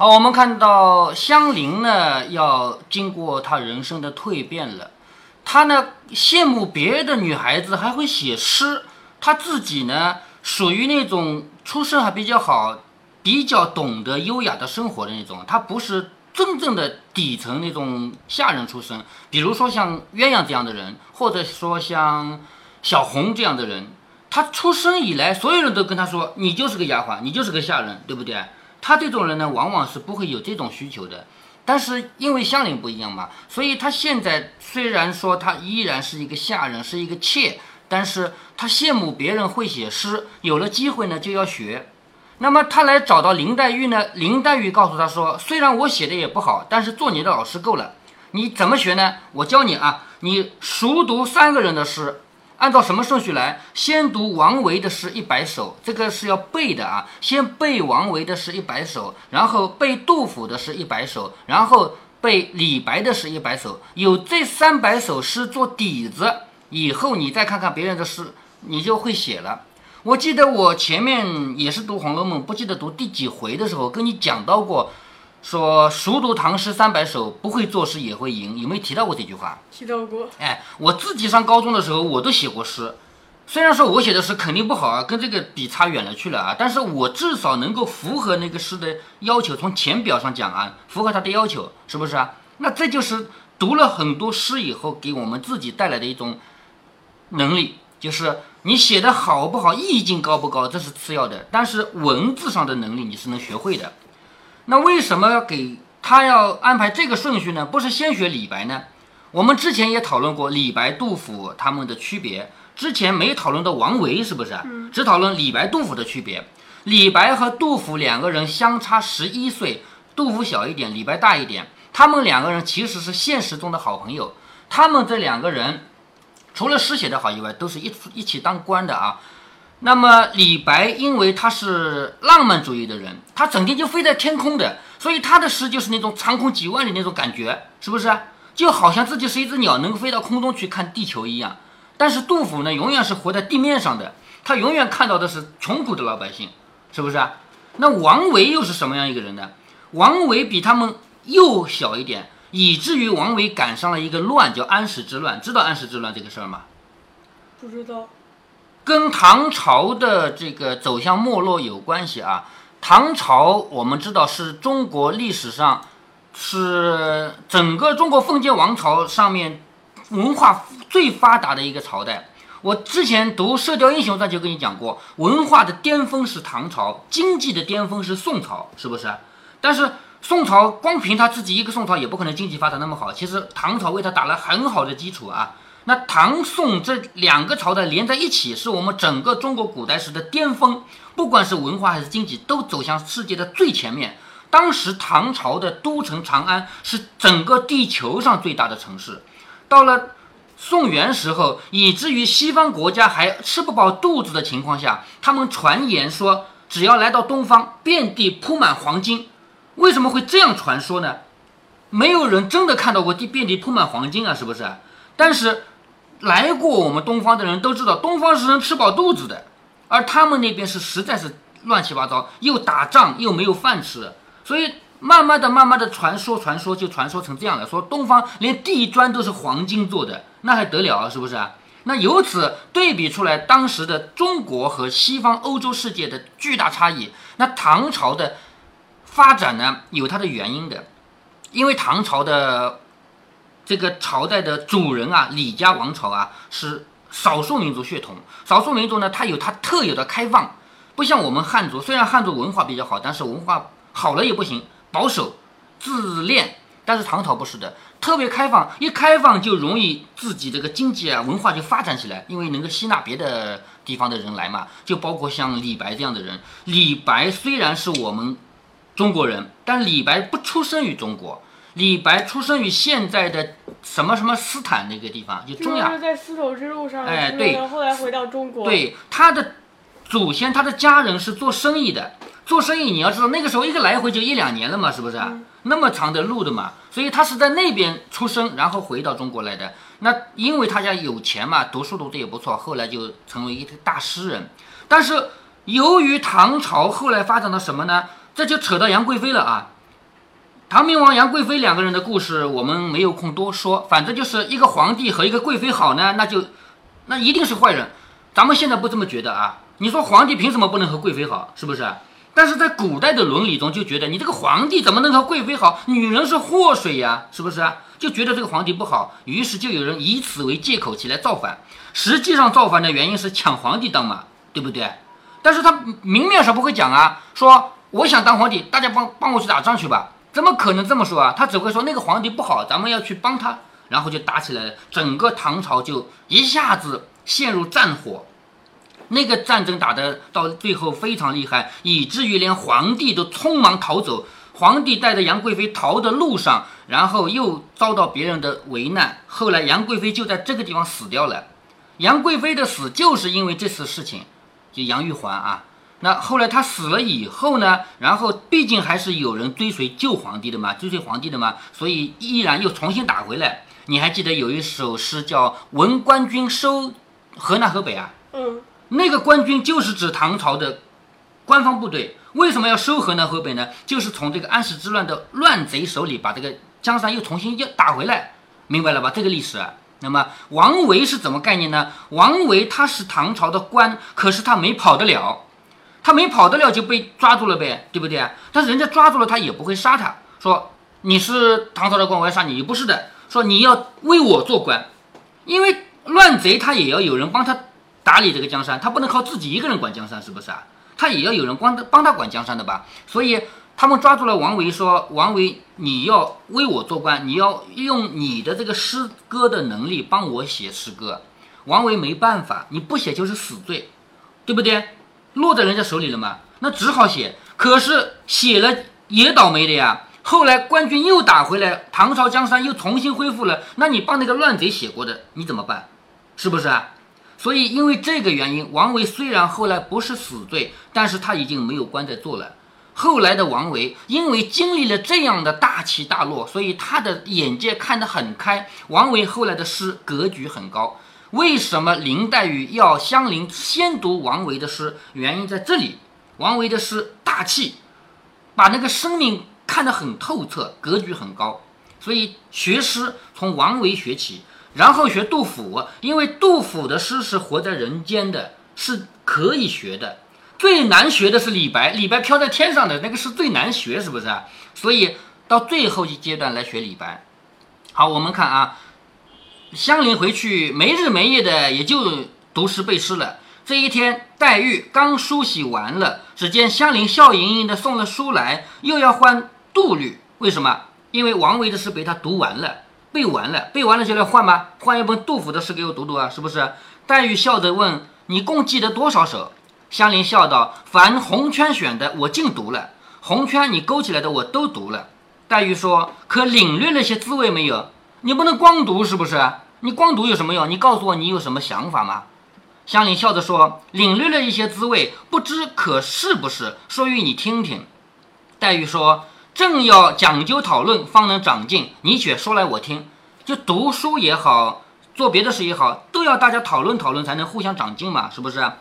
好，我们看到香菱呢，要经过她人生的蜕变了。她呢羡慕别的女孩子还会写诗，她自己呢属于那种出身还比较好，比较懂得优雅的生活的那种。她不是真正的底层那种下人出身，比如说像鸳鸯这样的人，或者说像小红这样的人。她出生以来，所有人都跟她说：“你就是个丫鬟，你就是个下人，对不对？”他这种人呢，往往是不会有这种需求的。但是因为香菱不一样嘛，所以他现在虽然说他依然是一个下人，是一个妾，但是他羡慕别人会写诗，有了机会呢就要学。那么他来找到林黛玉呢，林黛玉告诉他说：“虽然我写的也不好，但是做你的老师够了。你怎么学呢？我教你啊，你熟读三个人的诗。”按照什么顺序来？先读王维的诗一百首，这个是要背的啊。先背王维的诗一百首，然后背杜甫的诗一百首，然后背李白的诗一百首。有这三百首诗做底子，以后你再看看别人的诗，你就会写了。我记得我前面也是读《红楼梦》，不记得读第几回的时候，跟你讲到过。说熟读唐诗三百首，不会作诗也会吟，有没有提到过这句话？提到过。哎，我自己上高中的时候，我都写过诗。虽然说我写的诗肯定不好啊，跟这个比差远了去了啊，但是我至少能够符合那个诗的要求。从浅表上讲啊，符合他的要求，是不是啊？那这就是读了很多诗以后，给我们自己带来的一种能力，就是你写的好不好，意境高不高，这是次要的，但是文字上的能力你是能学会的。那为什么要给他要安排这个顺序呢？不是先学李白呢？我们之前也讨论过李白、杜甫他们的区别，之前没讨论到王维，是不是？只讨论李白、杜甫的区别。李白和杜甫两个人相差十一岁，杜甫小一点，李白大一点。他们两个人其实是现实中的好朋友。他们这两个人，除了诗写得好以外，都是一一起当官的啊。那么李白，因为他是浪漫主义的人，他整天就飞在天空的，所以他的诗就是那种长空几万里那种感觉，是不是？就好像自己是一只鸟，能飞到空中去看地球一样。但是杜甫呢，永远是活在地面上的，他永远看到的是穷苦的老百姓，是不是？那王维又是什么样一个人呢？王维比他们又小一点，以至于王维赶上了一个乱，叫安史之乱。知道安史之乱这个事儿吗？不知道。跟唐朝的这个走向没落有关系啊。唐朝我们知道是中国历史上是整个中国封建王朝上面文化最发达的一个朝代。我之前读《射雕英雄传》就跟你讲过，文化的巅峰是唐朝，经济的巅峰是宋朝，是不是？但是宋朝光凭他自己一个宋朝也不可能经济发展那么好，其实唐朝为他打了很好的基础啊。那唐宋这两个朝代连在一起，是我们整个中国古代史的巅峰。不管是文化还是经济，都走向世界的最前面。当时唐朝的都城长安是整个地球上最大的城市。到了宋元时候，以至于西方国家还吃不饱肚子的情况下，他们传言说，只要来到东方，遍地铺满黄金。为什么会这样传说呢？没有人真的看到过地遍地铺满黄金啊，是不是？但是。来过我们东方的人都知道，东方是能吃饱肚子的，而他们那边是实在是乱七八糟，又打仗又没有饭吃，所以慢慢的、慢慢的传说、传说就传说成这样了，说东方连地砖都是黄金做的，那还得了啊？是不是？那由此对比出来，当时的中国和西方欧洲世界的巨大差异。那唐朝的发展呢，有它的原因的，因为唐朝的。这个朝代的主人啊，李家王朝啊，是少数民族血统。少数民族呢，它有它特有的开放，不像我们汉族。虽然汉族文化比较好，但是文化好了也不行，保守、自恋。但是唐朝不是的，特别开放，一开放就容易自己这个经济啊、文化就发展起来，因为能够吸纳别的地方的人来嘛。就包括像李白这样的人。李白虽然是我们中国人，但李白不出生于中国。李白出生于现在的什么什么斯坦那个地方，就中亚。在丝绸之路上。哎，对。后来回到中国。对，他的祖先，他的家人是做生意的。做生意，你要知道，那个时候一个来回就一两年了嘛，是不是？那么长的路的嘛，所以他是在那边出生，然后回到中国来的。那因为他家有钱嘛，读书读的也不错，后来就成为一个大诗人。但是由于唐朝后来发展到什么呢？这就扯到杨贵妃了啊。唐明王杨贵妃两个人的故事，我们没有空多说。反正就是一个皇帝和一个贵妃好呢，那就那一定是坏人。咱们现在不这么觉得啊？你说皇帝凭什么不能和贵妃好？是不是？但是在古代的伦理中就觉得你这个皇帝怎么能和贵妃好？女人是祸水呀，是不是？就觉得这个皇帝不好，于是就有人以此为借口起来造反。实际上造反的原因是抢皇帝当嘛，对不对？但是他明面上不会讲啊，说我想当皇帝，大家帮帮我去打仗去吧。怎么可能这么说啊？他只会说那个皇帝不好，咱们要去帮他，然后就打起来了。整个唐朝就一下子陷入战火，那个战争打的到最后非常厉害，以至于连皇帝都匆忙逃走。皇帝带着杨贵妃逃的路上，然后又遭到别人的为难。后来杨贵妃就在这个地方死掉了。杨贵妃的死就是因为这次事情，就杨玉环啊。那后来他死了以后呢？然后毕竟还是有人追随旧皇帝的嘛，追随皇帝的嘛，所以依然又重新打回来。你还记得有一首诗叫《闻官军收河南河北》啊？嗯，那个官军就是指唐朝的官方部队。为什么要收河南河北呢？就是从这个安史之乱的乱贼手里把这个江山又重新又打回来，明白了吧？这个历史。那么王维是怎么概念呢？王维他是唐朝的官，可是他没跑得了。他没跑得了就被抓住了呗，对不对？但是人家抓住了他也不会杀他，说你是唐朝的官，我要杀你。不是的，说你要为我做官，因为乱贼他也要有人帮他打理这个江山，他不能靠自己一个人管江山，是不是啊？他也要有人帮他帮他管江山的吧？所以他们抓住了王维，说王维你要为我做官，你要用你的这个诗歌的能力帮我写诗歌。王维没办法，你不写就是死罪，对不对？落在人家手里了嘛，那只好写。可是写了也倒霉的呀。后来官军又打回来，唐朝江山又重新恢复了。那你帮那个乱贼写过的，你怎么办？是不是啊？所以因为这个原因，王维虽然后来不是死罪，但是他已经没有官在做了。后来的王维因为经历了这样的大起大落，所以他的眼界看得很开。王维后来的诗格局很高。为什么林黛玉要香菱先读王维的诗？原因在这里。王维的诗大气，把那个生命看得很透彻，格局很高。所以学诗从王维学起，然后学杜甫，因为杜甫的诗是活在人间的，是可以学的。最难学的是李白，李白飘在天上的那个是最难学，是不是？所以到最后一阶段来学李白。好，我们看啊。香菱回去没日没夜的，也就读诗背诗了。这一天，黛玉刚梳洗完了，只见香菱笑盈盈的送了书来，又要换杜律。为什么？因为王维的诗被他读完了，背完了，背完了就来换吗？换一本杜甫的诗给我读读啊，是不是？黛玉笑着问：“你共记得多少首？”香菱笑道：“凡红圈选的，我尽读了；红圈你勾起来的，我都读了。”黛玉说：“可领略了些滋味没有？”你不能光读是不是？你光读有什么用？你告诉我你有什么想法吗？香菱笑着说：“领略了一些滋味，不知可是不是？说与你听听。”黛玉说：“正要讲究讨论，方能长进。你且说来我听。就读书也好，做别的事也好，都要大家讨论讨论，才能互相长进嘛，是不是？”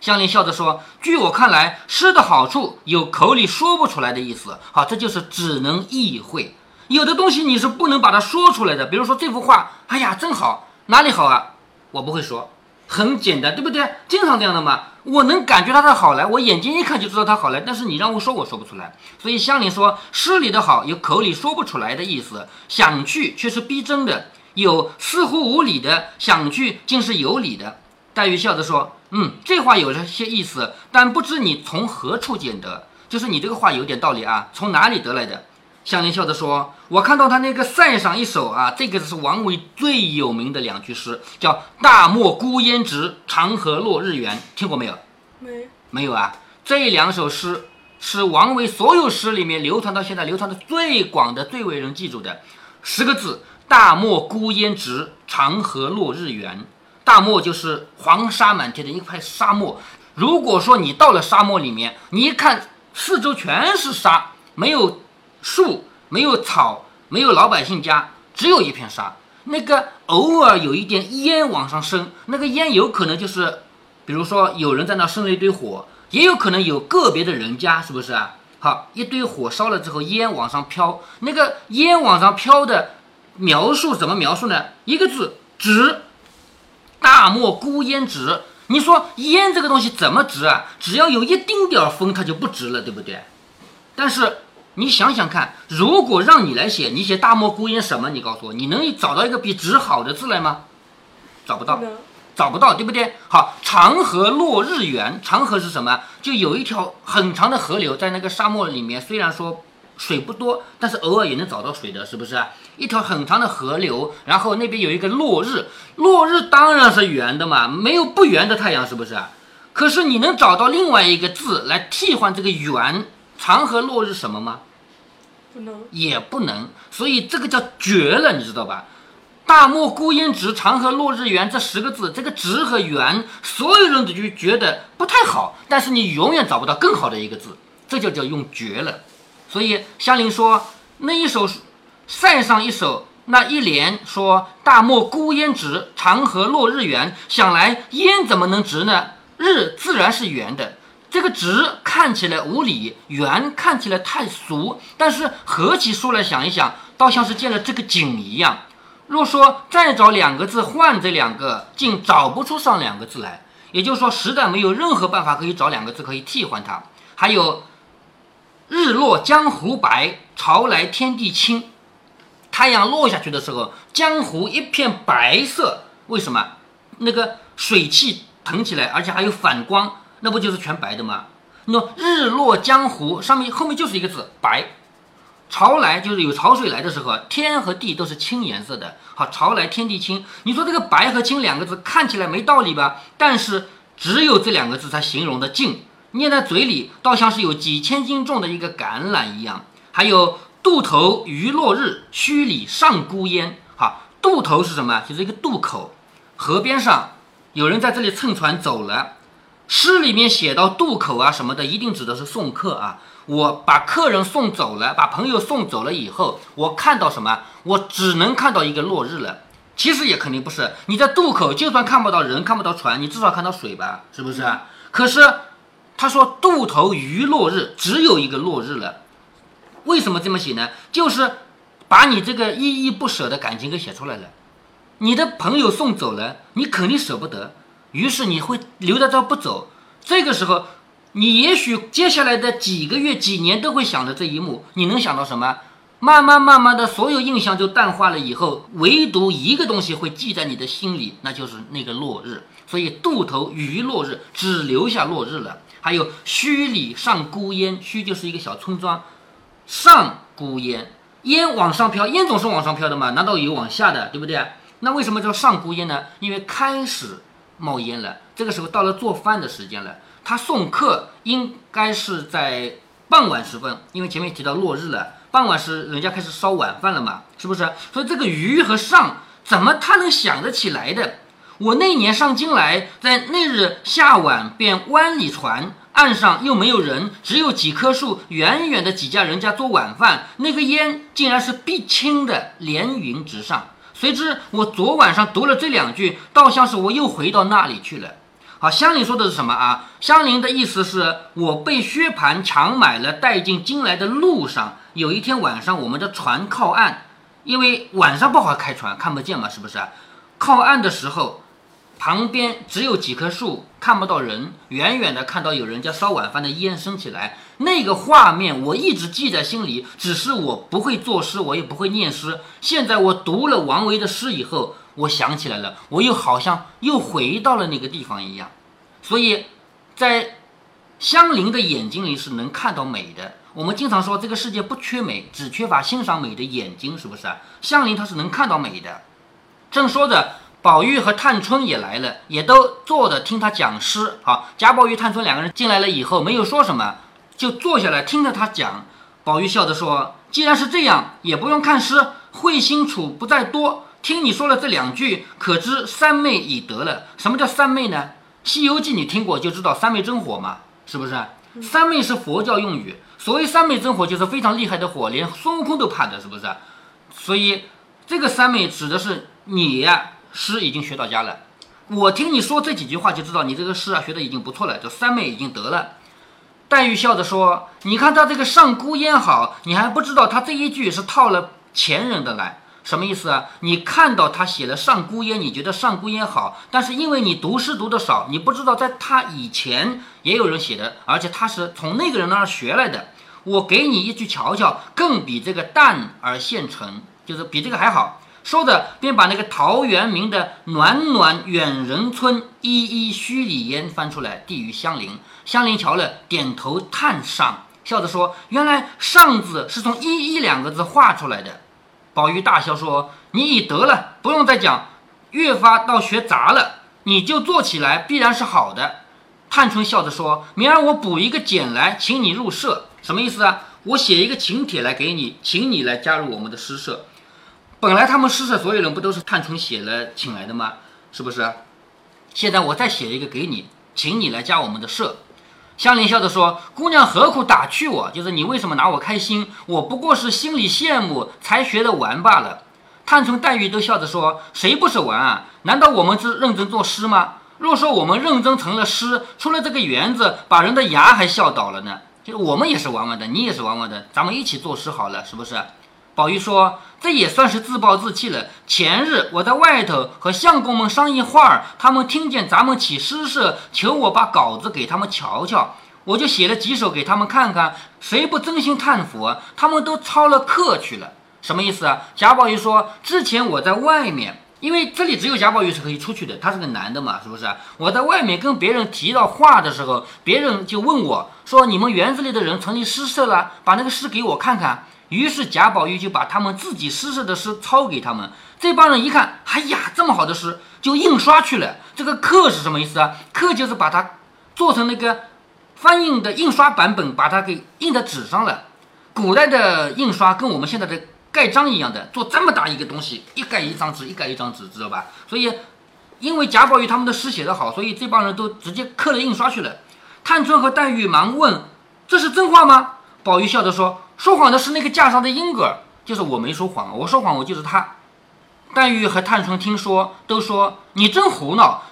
香菱笑着说：“据我看来，诗的好处有口里说不出来的意思。好，这就是只能意会。”有的东西你是不能把它说出来的，比如说这幅画，哎呀，真好，哪里好啊？我不会说，很简单，对不对？经常这样的嘛。我能感觉它的好来，我眼睛一看就知道它好来，但是你让我说，我说不出来。所以香菱说，诗里的好有口里说不出来的意思，想去却是逼真的，有似乎无理的，想去竟是有理的。黛玉笑着说，嗯，这话有了些意思，但不知你从何处捡得，就是你这个话有点道理啊，从哪里得来的？香菱笑着说：“我看到他那个塞上一首啊，这个是王维最有名的两句诗，叫‘大漠孤烟直，长河落日圆’，听过没有？没，没有啊。这两首诗是王维所有诗里面流传到现在流传的最广的、最为人记住的十个字：‘大漠孤烟直，长河落日圆’。大漠就是黄沙满天的一块沙漠。如果说你到了沙漠里面，你一看四周全是沙，没有。”树没有草，没有老百姓家，只有一片沙。那个偶尔有一点烟往上升，那个烟有可能就是，比如说有人在那生了一堆火，也有可能有个别的人家，是不是啊？好，一堆火烧了之后，烟往上飘，那个烟往上飘的描述怎么描述呢？一个字，直。大漠孤烟直。你说烟这个东西怎么直啊？只要有一丁点儿风，它就不直了，对不对？但是你想想看，如果让你来写，你写大漠孤烟什么？你告诉我，你能找到一个比纸好的字来吗？找不到，找不到，对不对？好，长河落日圆，长河是什么？就有一条很长的河流在那个沙漠里面，虽然说水不多，但是偶尔也能找到水的，是不是？一条很长的河流，然后那边有一个落日，落日当然是圆的嘛，没有不圆的太阳，是不是？可是你能找到另外一个字来替换这个圆？长河落日什么吗？也不能，所以这个叫绝了，你知道吧？大漠孤烟直，长河落日圆这十个字，这个直和圆，所有人都就觉得不太好，但是你永远找不到更好的一个字，这就叫用绝了。所以香菱说那一首。塞上一首，那一联说“大漠孤烟直，长河落日圆”。想来烟怎么能直呢？日自然是圆的。这个直看起来无理，圆看起来太俗。但是合起书来想一想，倒像是见了这个景一样。若说再找两个字换这两个，竟找不出上两个字来。也就是说，实在没有任何办法可以找两个字可以替换它。还有“日落江湖白，潮来天地清”。太阳落下去的时候，江湖一片白色。为什么？那个水汽腾起来，而且还有反光，那不就是全白的吗？那日落江湖上面后面就是一个字白。潮来就是有潮水来的时候，天和地都是青颜色的。好，潮来天地青。你说这个白和青两个字看起来没道理吧？但是只有这两个字才形容的静，念在嘴里倒像是有几千斤重的一个橄榄一样。还有。渡头余落日，墟里上孤烟。好，渡头是什么？就是一个渡口，河边上有人在这里乘船走了。诗里面写到渡口啊什么的，一定指的是送客啊。我把客人送走了，把朋友送走了以后，我看到什么？我只能看到一个落日了。其实也肯定不是。你在渡口，就算看不到人，看不到船，你至少看到水吧？是不是？可是他说渡头余落日，只有一个落日了。为什么这么写呢？就是把你这个依依不舍的感情给写出来了。你的朋友送走了，你肯定舍不得，于是你会留在这不走。这个时候，你也许接下来的几个月、几年都会想着这一幕。你能想到什么？慢慢慢慢的，所有印象就淡化了。以后唯独一个东西会记在你的心里，那就是那个落日。所以渡头余落日，只留下落日了。还有墟里上孤烟，墟就是一个小村庄。上孤烟，烟往上飘，烟总是往上飘的嘛？难道有往下的，对不对？那为什么叫上孤烟呢？因为开始冒烟了。这个时候到了做饭的时间了。他送客应该是在傍晚时分，因为前面提到落日了，傍晚时人家开始烧晚饭了嘛，是不是？所以这个余和上怎么他能想得起来的？我那年上京来，在那日下晚便湾里船。岸上又没有人，只有几棵树。远远的几家人家做晚饭，那个烟竟然是碧青的，连云直上。谁知我昨晚上读了这两句，倒像是我又回到那里去了。好，香菱说的是什么啊？香菱的意思是我被薛蟠强买了，带进京来的路上，有一天晚上，我们的船靠岸，因为晚上不好开船，看不见嘛，是不是？靠岸的时候。旁边只有几棵树，看不到人。远远的看到有人家烧晚饭的烟升起来，那个画面我一直记在心里。只是我不会作诗，我也不会念诗。现在我读了王维的诗以后，我想起来了，我又好像又回到了那个地方一样。所以，在香菱的眼睛里是能看到美的。我们经常说这个世界不缺美，只缺乏欣赏美的眼睛，是不是？香菱她是能看到美的。正说着。宝玉和探春也来了，也都坐着听他讲诗。好，贾宝玉、探春两个人进来了以后，没有说什么，就坐下来听着他讲。宝玉笑着说：“既然是这样，也不用看诗，会心处不在多。听你说了这两句，可知三昧已得了。什么叫三昧呢？《西游记》你听过就知道三昧真火嘛，是不是？三昧是佛教用语，所谓三昧真火就是非常厉害的火，连孙悟空都怕的，是不是？所以这个三昧指的是你呀。”诗已经学到家了，我听你说这几句话就知道你这个诗啊学的已经不错了，这三昧已经得了。黛玉笑着说：“你看他这个上孤烟好，你还不知道他这一句是套了前人的来，什么意思啊？你看到他写了上孤烟，你觉得上孤烟好，但是因为你读诗读的少，你不知道在他以前也有人写的，而且他是从那个人那儿学来的。我给你一句瞧瞧，更比这个淡而现成，就是比这个还好。”说着，便把那个陶渊明的“暖暖远人村，依依墟里烟”翻出来，递与香菱。香菱瞧了，点头叹上，笑着说：“原来‘上’字是从‘依依’两个字画出来的。”宝玉大笑说：“你已得了，不用再讲。越发倒学杂了，你就做起来必然是好的。”探春笑着说：“明儿我补一个简来，请你入社，什么意思啊？我写一个请帖来给你，请你来加入我们的诗社。”本来他们诗社所有人不都是探春写了请来的吗？是不是？现在我再写一个给你，请你来加我们的社。香菱笑着说：“姑娘何苦打趣我？就是你为什么拿我开心？我不过是心里羡慕，才学的玩罢了。”探春、黛玉都笑着说：“谁不是玩啊？难道我们是认真作诗吗？若说我们认真成了诗，出了这个园子，把人的牙还笑倒了呢。就是我们也是玩玩的，你也是玩玩的，咱们一起作诗好了，是不是？”宝玉说：“这也算是自暴自弃了。前日我在外头和相公们商议话儿，他们听见咱们起诗社，求我把稿子给他们瞧瞧，我就写了几首给他们看看。谁不真心叹服？他们都抄了课去了。什么意思啊？”贾宝玉说：“之前我在外面，因为这里只有贾宝玉是可以出去的，他是个男的嘛，是不是？我在外面跟别人提到话的时候，别人就问我说：‘你们园子里的人成立诗社了，把那个诗给我看看。’”于是贾宝玉就把他们自己诗社的诗抄给他们。这帮人一看，哎呀，这么好的诗，就印刷去了。这个刻是什么意思啊？刻就是把它做成那个翻印的印刷版本，把它给印在纸上了。古代的印刷跟我们现在的盖章一样的，做这么大一个东西，一盖一张纸，一盖一张纸，知道吧？所以，因为贾宝玉他们的诗写得好，所以这帮人都直接刻了印刷去了。探春和黛玉忙问：“这是真话吗？”宝玉笑着说。说谎的是那个架上的英格尔，就是我没说谎，我说谎我就是他。黛玉和探春听说，都说你真胡闹，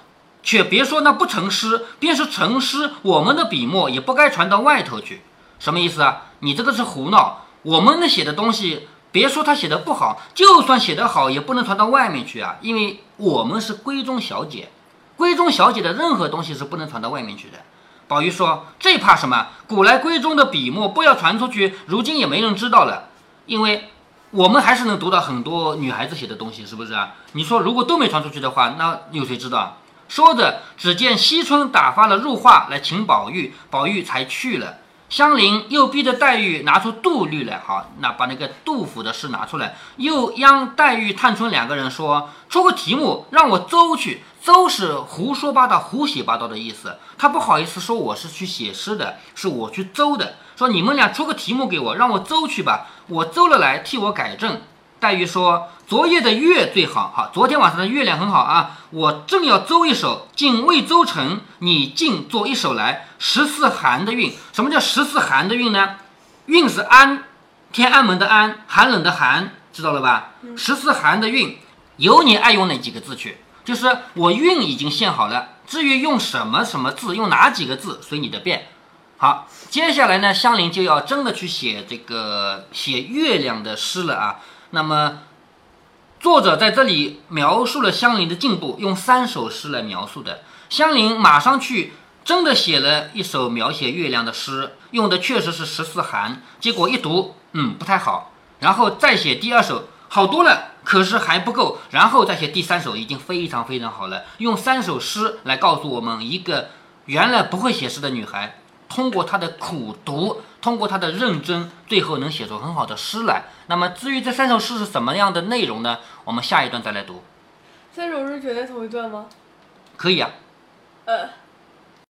却别说那不成诗，便是成诗，我们的笔墨也不该传到外头去。什么意思啊？你这个是胡闹。我们那写的东西，别说他写的不好，就算写得好，也不能传到外面去啊，因为我们是闺中小姐，闺中小姐的任何东西是不能传到外面去的。宝玉说：“这怕什么？古来闺中的笔墨不要传出去，如今也没人知道了。因为我们还是能读到很多女孩子写的东西，是不是啊？你说如果都没传出去的话，那有谁知道？”说着，只见惜春打发了入画来请宝玉，宝玉才去了。香菱又逼着黛玉拿出杜律来，好，那把那个杜甫的诗拿出来，又央黛玉、探春两个人说：“出个题目，让我诌去。”诌是胡说八道、胡写八道的意思。他不好意思说我是去写诗的，是我去邹的。说你们俩出个题目给我，让我邹去吧。我邹了来，替我改正。黛玉说：“昨夜的月最好，好，昨天晚上的月亮很好啊。我正要诌一首，竟未诌成，你竟做一首来。十四寒的韵，什么叫十四寒的韵呢？韵是安，天安门的安，寒冷的寒，知道了吧？十四寒的韵，有你爱用哪几个字去。”就是我韵已经献好了，至于用什么什么字，用哪几个字，随你的便。好，接下来呢，香菱就要真的去写这个写月亮的诗了啊。那么，作者在这里描述了香菱的进步，用三首诗来描述的。香菱马上去真的写了一首描写月亮的诗，用的确实是十四寒。结果一读，嗯，不太好。然后再写第二首，好多了。可是还不够，然后再写第三首已经非常非常好了。用三首诗来告诉我们，一个原来不会写诗的女孩，通过她的苦读，通过她的认真，最后能写出很好的诗来。那么至于这三首诗是什么样的内容呢？我们下一段再来读。三首诗全在同一段吗？可以啊。呃。